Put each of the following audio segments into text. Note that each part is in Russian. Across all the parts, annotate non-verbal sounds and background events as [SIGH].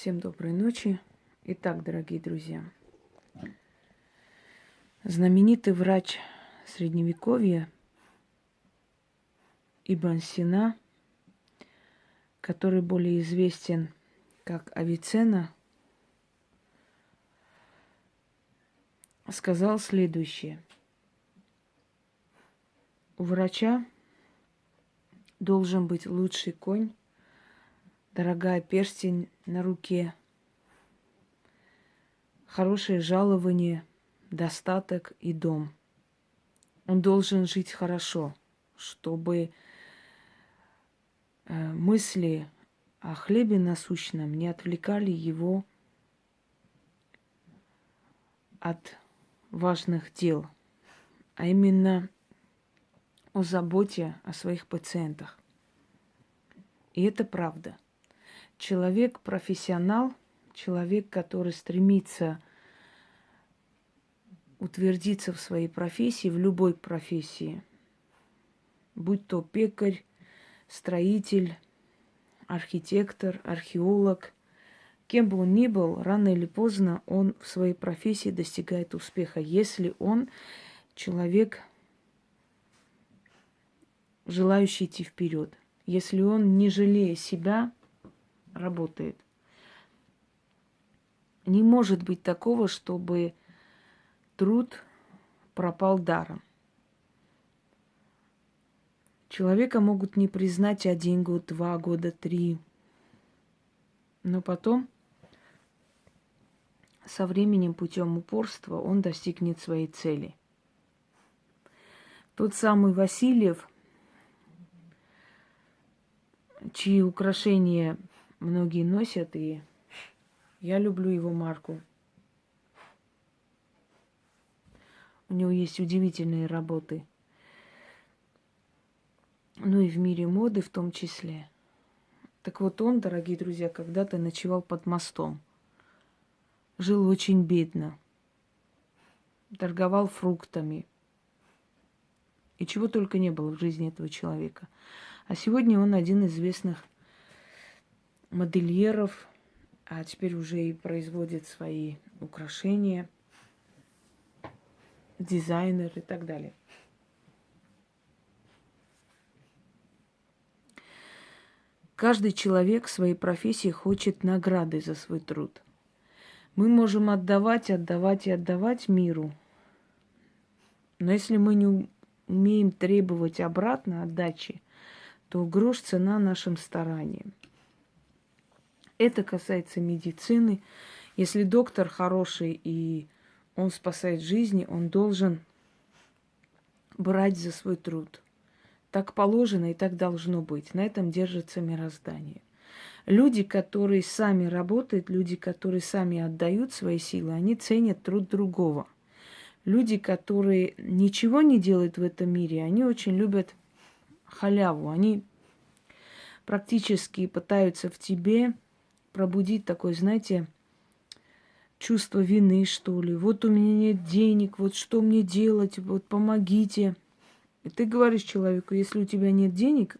Всем доброй ночи. Итак, дорогие друзья, знаменитый врач Средневековья Ибн Сина, который более известен как Авицена, сказал следующее. У врача должен быть лучший конь, дорогая перстень на руке, хорошее жалование, достаток и дом. Он должен жить хорошо, чтобы э, мысли о хлебе насущном не отвлекали его от важных дел, а именно о заботе о своих пациентах. И это правда. Человек профессионал, человек, который стремится утвердиться в своей профессии, в любой профессии, будь то пекарь, строитель, архитектор, археолог, кем бы он ни был, рано или поздно он в своей профессии достигает успеха, если он человек, желающий идти вперед, если он, не жалея себя, работает. Не может быть такого, чтобы труд пропал даром. Человека могут не признать один год, два года, три. Но потом, со временем, путем упорства, он достигнет своей цели. Тот самый Васильев, чьи украшения многие носят, и я люблю его марку. У него есть удивительные работы. Ну и в мире моды в том числе. Так вот он, дорогие друзья, когда-то ночевал под мостом. Жил очень бедно. Торговал фруктами. И чего только не было в жизни этого человека. А сегодня он один из известных модельеров, а теперь уже и производит свои украшения, дизайнер и так далее. Каждый человек в своей профессии хочет награды за свой труд. Мы можем отдавать, отдавать и отдавать миру, но если мы не умеем требовать обратно отдачи, то грош цена нашим стараниям. Это касается медицины. Если доктор хороший и он спасает жизни, он должен брать за свой труд. Так положено и так должно быть. На этом держится мироздание. Люди, которые сами работают, люди, которые сами отдают свои силы, они ценят труд другого. Люди, которые ничего не делают в этом мире, они очень любят халяву. Они практически пытаются в тебе пробудить такое, знаете, чувство вины, что ли. Вот у меня нет денег, вот что мне делать, вот помогите. И ты говоришь человеку, если у тебя нет денег,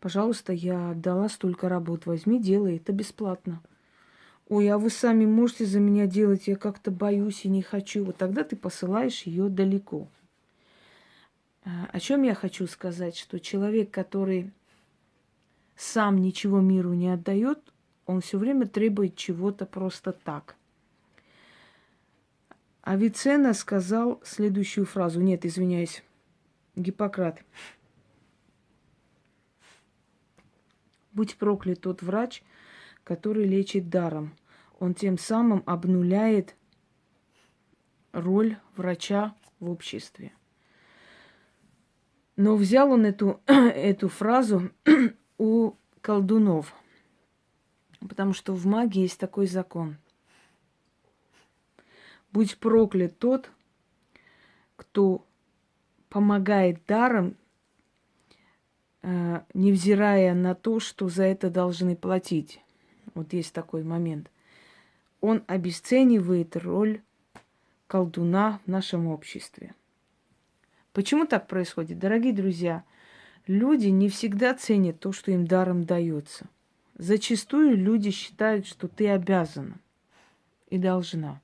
пожалуйста, я отдала столько работ, возьми, делай, это бесплатно. Ой, а вы сами можете за меня делать, я как-то боюсь и не хочу. Вот тогда ты посылаешь ее далеко. А, о чем я хочу сказать, что человек, который сам ничего миру не отдает, он все время требует чего-то просто так. Авиценна сказал следующую фразу. Нет, извиняюсь, Гиппократ. Будь проклят тот врач, который лечит даром. Он тем самым обнуляет роль врача в обществе. Но взял он эту, [CLEARS THROAT] эту фразу у колдунов. Потому что в магии есть такой закон. Будь проклят тот, кто помогает даром, э, невзирая на то, что за это должны платить. Вот есть такой момент. Он обесценивает роль колдуна в нашем обществе. Почему так происходит? Дорогие друзья, люди не всегда ценят то, что им даром дается. Зачастую люди считают, что ты обязана и должна.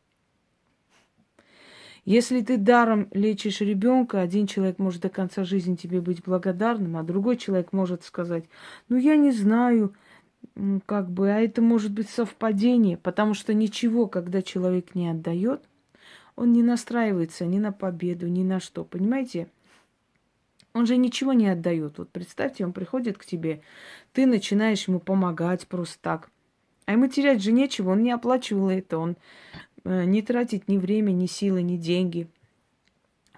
Если ты даром лечишь ребенка, один человек может до конца жизни тебе быть благодарным, а другой человек может сказать, ну я не знаю, как бы, а это может быть совпадение, потому что ничего, когда человек не отдает, он не настраивается ни на победу, ни на что, понимаете? Он же ничего не отдает. Вот представьте, он приходит к тебе, ты начинаешь ему помогать просто так. А ему терять же нечего, он не оплачивал это, он э, не тратит ни время, ни силы, ни деньги.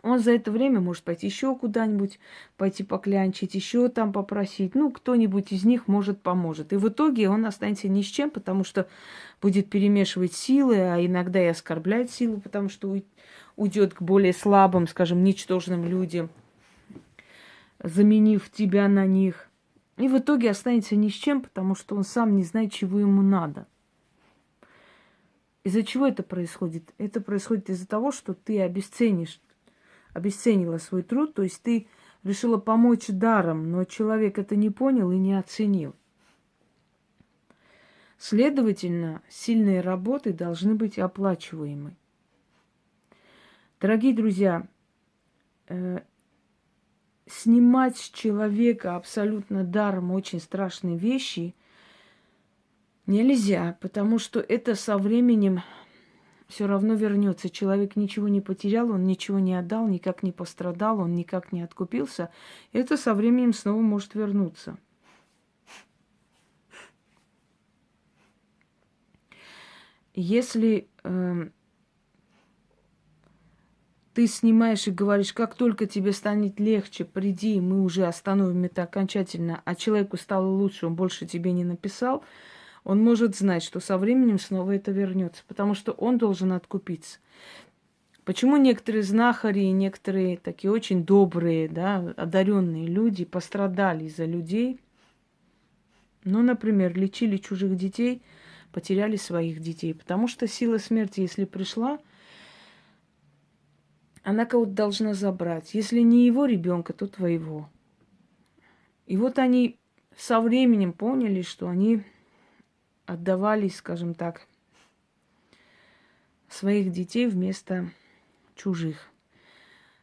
Он за это время может пойти еще куда-нибудь, пойти поклянчить, еще там попросить. Ну, кто-нибудь из них может поможет. И в итоге он останется ни с чем, потому что будет перемешивать силы, а иногда и оскорблять силу, потому что уйдет к более слабым, скажем, ничтожным людям – заменив тебя на них. И в итоге останется ни с чем, потому что он сам не знает, чего ему надо. Из-за чего это происходит? Это происходит из-за того, что ты обесценишь, обесценила свой труд, то есть ты решила помочь даром, но человек это не понял и не оценил. Следовательно, сильные работы должны быть оплачиваемы. Дорогие друзья, э, снимать с человека абсолютно даром очень страшные вещи нельзя, потому что это со временем все равно вернется. Человек ничего не потерял, он ничего не отдал, никак не пострадал, он никак не откупился. Это со временем снова может вернуться. Если э, ты снимаешь и говоришь, как только тебе станет легче, приди, мы уже остановим это окончательно, а человеку стало лучше, он больше тебе не написал, он может знать, что со временем снова это вернется, потому что он должен откупиться. Почему некоторые знахари, некоторые такие очень добрые, да, одаренные люди пострадали из-за людей? Ну, например, лечили чужих детей, потеряли своих детей, потому что сила смерти, если пришла, она кого-то должна забрать. Если не его ребенка, то твоего. И вот они со временем поняли, что они отдавались, скажем так, своих детей вместо чужих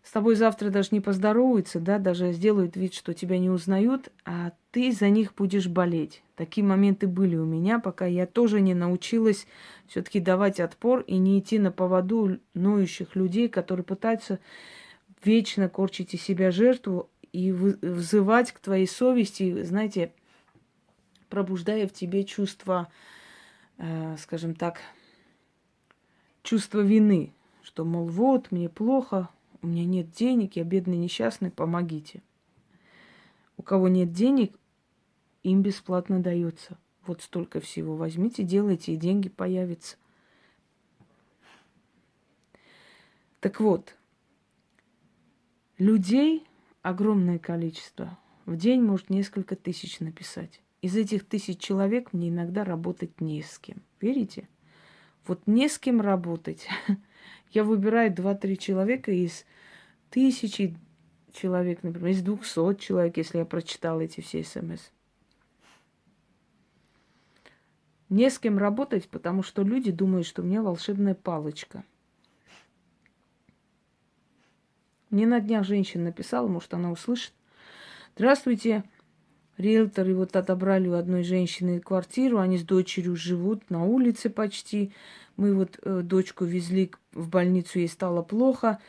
с тобой завтра даже не поздороваются, да, даже сделают вид, что тебя не узнают, а ты за них будешь болеть. Такие моменты были у меня, пока я тоже не научилась все-таки давать отпор и не идти на поводу ноющих людей, которые пытаются вечно корчить из себя жертву и взывать к твоей совести, знаете, пробуждая в тебе чувство, э, скажем так, чувство вины, что, мол, вот, мне плохо, у меня нет денег, я бедный несчастный, помогите. У кого нет денег, им бесплатно дается. Вот столько всего. Возьмите, делайте, и деньги появятся. Так вот, людей огромное количество. В день может несколько тысяч написать. Из этих тысяч человек мне иногда работать не с кем. Верите? Вот не с кем работать. [LAUGHS] Я выбираю 2-3 человека из тысячи человек, например, из 200 человек, если я прочитала эти все смс. Не с кем работать, потому что люди думают, что у меня волшебная палочка. Мне на днях женщина написала, может, она услышит. Здравствуйте, риэлторы вот отобрали у одной женщины квартиру, они с дочерью живут на улице почти. Мы вот э, дочку везли в больницу, ей стало плохо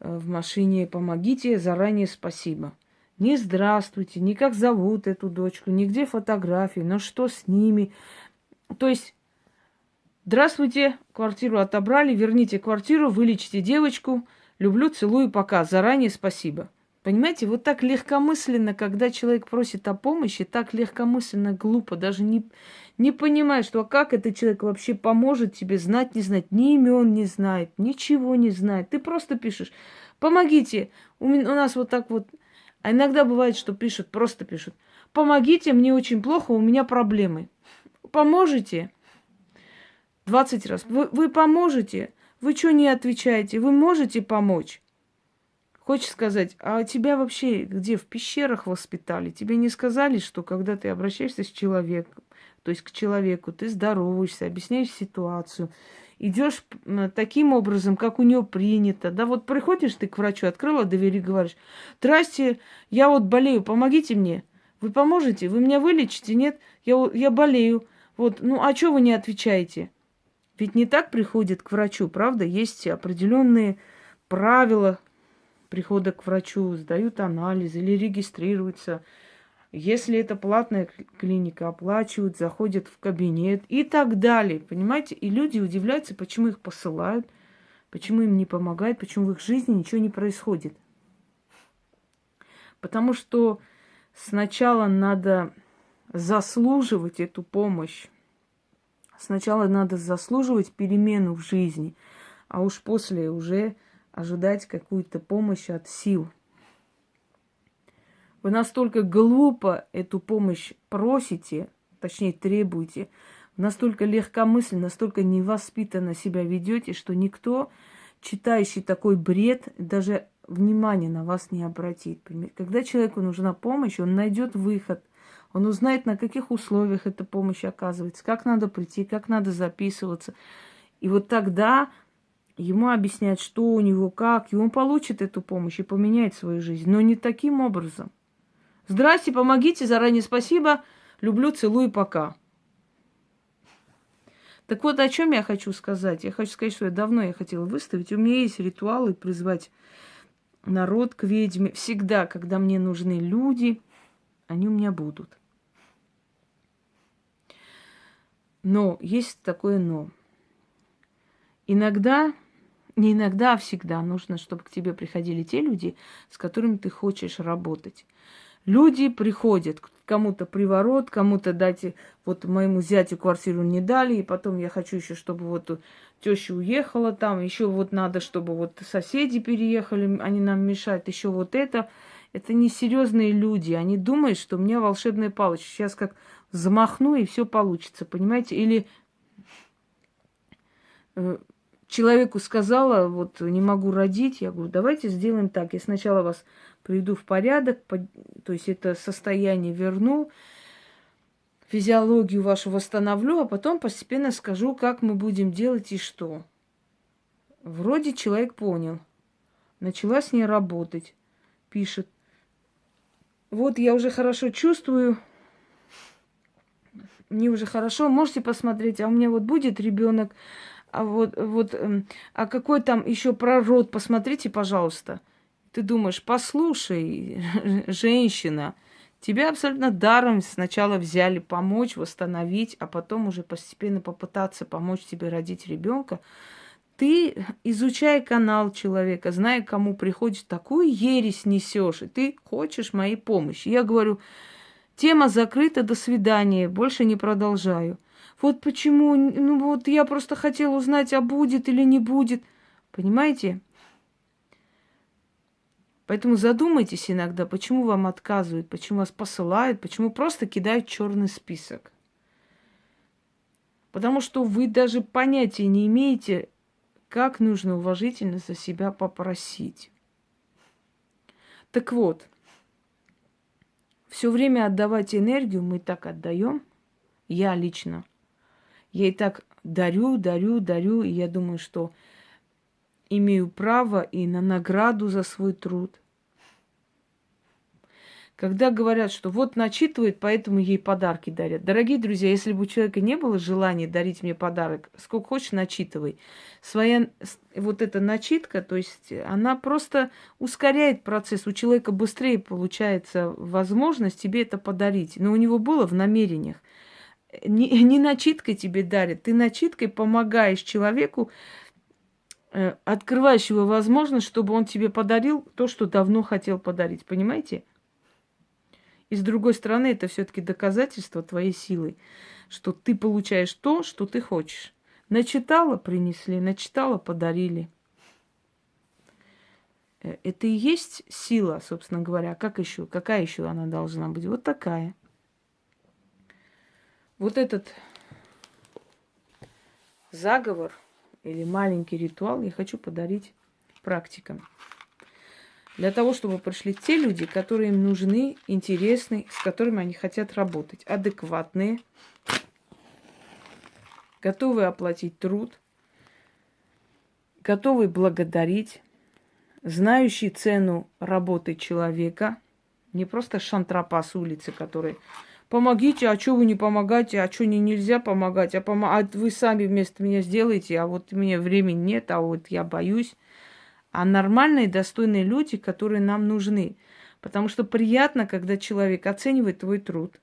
в машине. Помогите, заранее спасибо. Не здравствуйте, не как зовут эту дочку, нигде фотографии, но что с ними. То есть, здравствуйте, квартиру отобрали, верните квартиру, вылечите девочку. Люблю, целую, пока. Заранее спасибо. Понимаете, вот так легкомысленно, когда человек просит о помощи, так легкомысленно, глупо, даже не, не понимая, что а как этот человек вообще поможет тебе, знать, не знать, ни имен не знает, ничего не знает. Ты просто пишешь, помогите, у, меня, у нас вот так вот, а иногда бывает, что пишут, просто пишут, помогите, мне очень плохо, у меня проблемы. Поможете? 20 раз. Вы, вы поможете? Вы что не отвечаете? Вы можете помочь? Хочешь сказать, а тебя вообще где, в пещерах воспитали? Тебе не сказали, что когда ты обращаешься с человеком, то есть к человеку, ты здороваешься, объясняешь ситуацию, идешь таким образом, как у нее принято. Да, вот приходишь ты к врачу, открыла дверь говоришь, здрасте, я вот болею, помогите мне. Вы поможете? Вы меня вылечите? Нет? Я, я болею. Вот, ну а что вы не отвечаете? Ведь не так приходит к врачу, правда? Есть определенные правила прихода к врачу, сдают анализы или регистрируются. Если это платная клиника, оплачивают, заходят в кабинет и так далее. Понимаете? И люди удивляются, почему их посылают, почему им не помогают, почему в их жизни ничего не происходит. Потому что сначала надо заслуживать эту помощь. Сначала надо заслуживать перемену в жизни, а уж после уже ожидать какую-то помощь от сил. Вы настолько глупо эту помощь просите, точнее требуете, настолько легкомысленно, настолько невоспитанно себя ведете, что никто, читающий такой бред, даже внимания на вас не обратит. Когда человеку нужна помощь, он найдет выход, он узнает, на каких условиях эта помощь оказывается, как надо прийти, как надо записываться. И вот тогда ему объяснять, что у него, как, и он получит эту помощь и поменяет свою жизнь. Но не таким образом. Здрасте, помогите, заранее спасибо, люблю, целую, пока. Так вот, о чем я хочу сказать? Я хочу сказать, что я давно я хотела выставить. У меня есть ритуалы призвать народ к ведьме. Всегда, когда мне нужны люди, они у меня будут. Но есть такое но. Иногда не иногда, а всегда нужно, чтобы к тебе приходили те люди, с которыми ты хочешь работать. Люди приходят, кому-то приворот, кому-то дайте, вот моему зятю квартиру не дали, и потом я хочу еще, чтобы вот теща уехала там, еще вот надо, чтобы вот соседи переехали, они нам мешают, еще вот это. Это несерьезные люди, они думают, что у меня волшебная палочка. Сейчас как замахну, и все получится, понимаете? Или э, человеку сказала, вот не могу родить, я говорю, давайте сделаем так, я сначала вас приведу в порядок, то есть это состояние верну, физиологию вашу восстановлю, а потом постепенно скажу, как мы будем делать и что. Вроде человек понял. Начала с ней работать. Пишет. Вот я уже хорошо чувствую. Мне уже хорошо. Можете посмотреть. А у меня вот будет ребенок а вот, вот, эм, а какой там еще прород, посмотрите, пожалуйста. Ты думаешь, послушай, [LAUGHS] женщина, тебя абсолютно даром сначала взяли помочь, восстановить, а потом уже постепенно попытаться помочь тебе родить ребенка. Ты, изучая канал человека, зная, кому приходишь, такую ересь несешь, и ты хочешь моей помощи. Я говорю, тема закрыта, до свидания, больше не продолжаю. Вот почему, ну вот я просто хотела узнать, а будет или не будет. Понимаете? Поэтому задумайтесь иногда, почему вам отказывают, почему вас посылают, почему просто кидают черный список. Потому что вы даже понятия не имеете, как нужно уважительно за себя попросить. Так вот, все время отдавать энергию мы так отдаем, я лично – я и так дарю, дарю, дарю, и я думаю, что имею право и на награду за свой труд. Когда говорят, что вот начитывает, поэтому ей подарки дарят. Дорогие друзья, если бы у человека не было желания дарить мне подарок, сколько хочешь, начитывай. Своя вот эта начитка, то есть она просто ускоряет процесс. У человека быстрее получается возможность тебе это подарить. Но у него было в намерениях не, не начиткой тебе дарит, ты начиткой помогаешь человеку, э, открываешь его возможность, чтобы он тебе подарил то, что давно хотел подарить. Понимаете? И с другой стороны, это все-таки доказательство твоей силы, что ты получаешь то, что ты хочешь. Начитала, принесли, начитала, подарили. Э, это и есть сила, собственно говоря. Как еще? Какая еще она должна быть? Вот такая. Вот этот заговор или маленький ритуал я хочу подарить практикам. Для того, чтобы пришли те люди, которые им нужны, интересны, с которыми они хотят работать. Адекватные, готовые оплатить труд, готовые благодарить, знающий цену работы человека, не просто шантропа с улицы, который помогите, а что вы не помогаете, а что не нельзя помогать, а, пом... а вы сами вместо меня сделаете, а вот меня времени нет, а вот я боюсь. А нормальные, достойные люди, которые нам нужны. Потому что приятно, когда человек оценивает твой труд,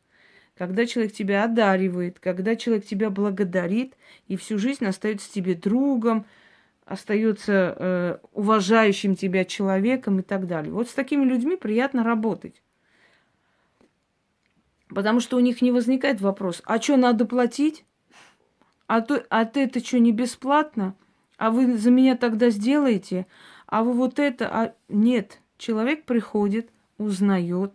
когда человек тебя одаривает, когда человек тебя благодарит и всю жизнь остается тебе другом, остается э, уважающим тебя человеком и так далее. Вот с такими людьми приятно работать. Потому что у них не возникает вопрос, а что надо платить? А, то, а ты это что, не бесплатно? А вы за меня тогда сделаете? А вы вот это? А... Нет, человек приходит, узнает,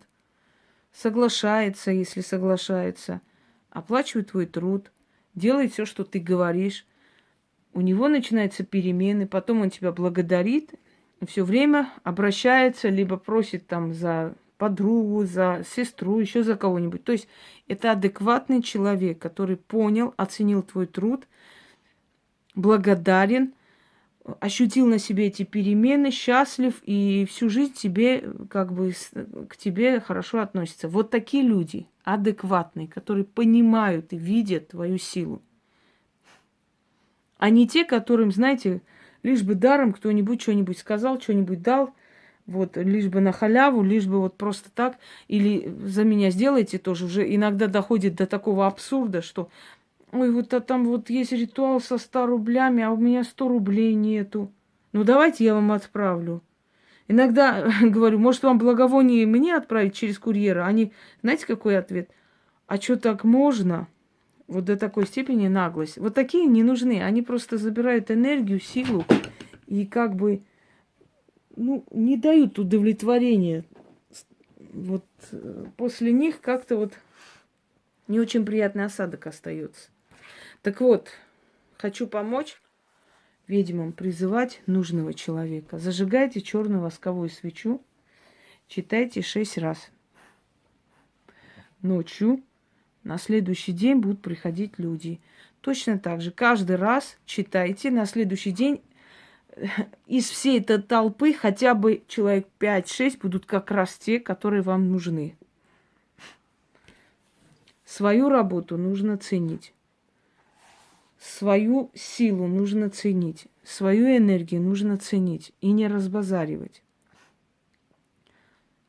соглашается, если соглашается, оплачивает твой труд, делает все, что ты говоришь, у него начинаются перемены, потом он тебя благодарит, все время обращается, либо просит там за подругу, за сестру, еще за кого-нибудь. То есть это адекватный человек, который понял, оценил твой труд, благодарен, ощутил на себе эти перемены, счастлив и всю жизнь тебе, как бы, к тебе хорошо относится. Вот такие люди, адекватные, которые понимают и видят твою силу а не те, которым, знаете, лишь бы даром кто-нибудь что-нибудь сказал, что-нибудь дал, вот, лишь бы на халяву, лишь бы вот просто так, или за меня сделайте тоже, уже иногда доходит до такого абсурда, что, ой, вот а там вот есть ритуал со 100 рублями, а у меня 100 рублей нету. Ну, давайте я вам отправлю. Иногда [LAUGHS] говорю, может, вам благовоние мне отправить через курьера? Они, знаете, какой ответ? А что так можно? Вот до такой степени наглость. Вот такие не нужны. Они просто забирают энергию, силу и как бы ну, не дают удовлетворения. Вот э, после них как-то вот не очень приятный осадок остается. Так вот, хочу помочь ведьмам призывать нужного человека. Зажигайте черную восковую свечу, читайте шесть раз. Ночью на следующий день будут приходить люди. Точно так же каждый раз читайте на следующий день из всей этой толпы хотя бы человек 5-6 будут как раз те, которые вам нужны. Свою работу нужно ценить. Свою силу нужно ценить. Свою энергию нужно ценить и не разбазаривать.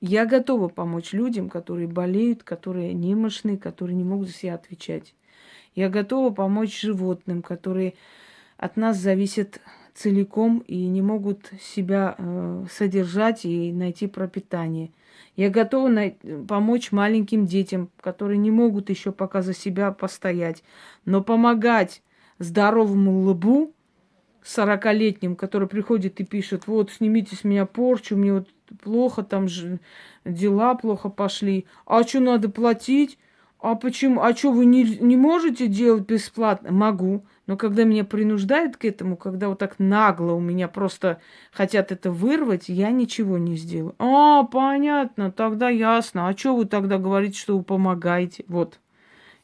Я готова помочь людям, которые болеют, которые немощны, которые не могут за себя отвечать. Я готова помочь животным, которые от нас зависят целиком и не могут себя э, содержать и найти пропитание. Я готова на- помочь маленьким детям, которые не могут еще пока за себя постоять. Но помогать здоровому лбу, сорокалетним, который приходит и пишет, вот, снимите с меня порчу, мне вот плохо там же дела плохо пошли. А что надо платить? А почему? А что вы не, не можете делать бесплатно? Могу. Но когда меня принуждают к этому, когда вот так нагло у меня просто хотят это вырвать, я ничего не сделаю. А, понятно, тогда ясно. А что вы тогда говорите, что вы помогаете? Вот.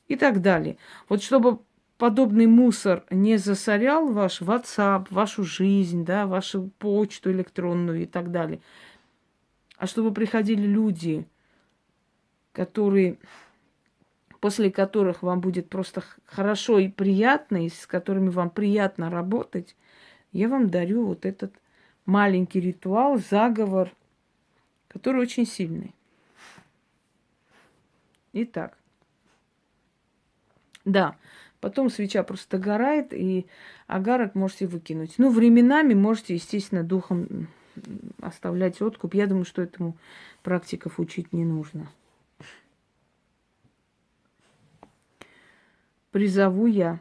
И так далее. Вот чтобы подобный мусор не засорял ваш WhatsApp, вашу жизнь, да, вашу почту электронную и так далее – а чтобы приходили люди, которые, после которых вам будет просто хорошо и приятно, и с которыми вам приятно работать, я вам дарю вот этот маленький ритуал, заговор, который очень сильный. Итак, да, потом свеча просто догорает, и агарок можете выкинуть. Ну, временами можете, естественно, духом оставлять откуп. Я думаю, что этому практиков учить не нужно. Призову я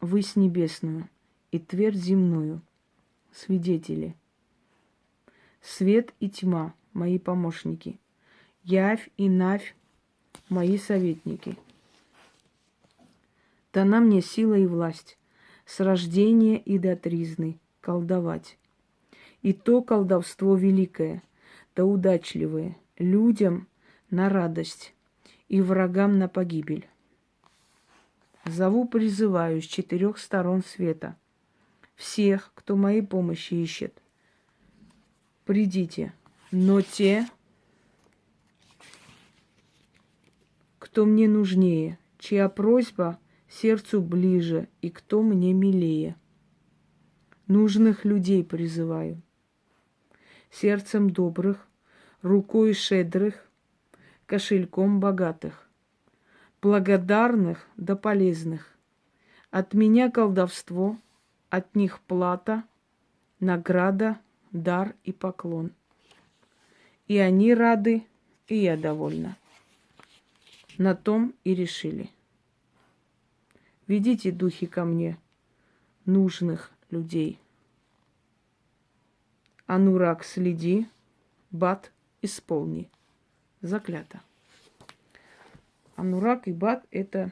высь небесную и твердь земную, свидетели. Свет и тьма – мои помощники. Явь и навь – мои советники. Дана мне сила и власть, с рождения и до тризны колдовать. И то колдовство великое, да удачливое, людям на радость и врагам на погибель. Зову, призываю с четырех сторон света. Всех, кто моей помощи ищет. Придите. Но те, кто мне нужнее, чья просьба сердцу ближе и кто мне милее. Нужных людей призываю. Сердцем добрых, рукой щедрых, кошельком богатых, благодарных да полезных. От меня колдовство, от них плата, награда, дар и поклон. И они рады, и я довольна. На том и решили. Ведите духи ко мне, нужных людей. Анурак, следи, бат, исполни. Заклято. Анурак и бат – это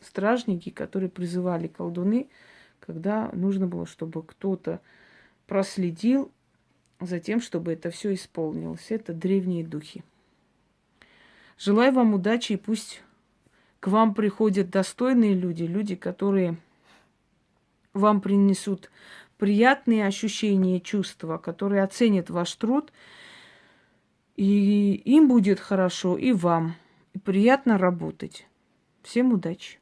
стражники, которые призывали колдуны, когда нужно было, чтобы кто-то проследил за тем, чтобы это все исполнилось. Это древние духи. Желаю вам удачи и пусть к вам приходят достойные люди, люди, которые вам принесут приятные ощущения и чувства, которые оценят ваш труд, и им будет хорошо, и вам. Приятно работать. Всем удачи!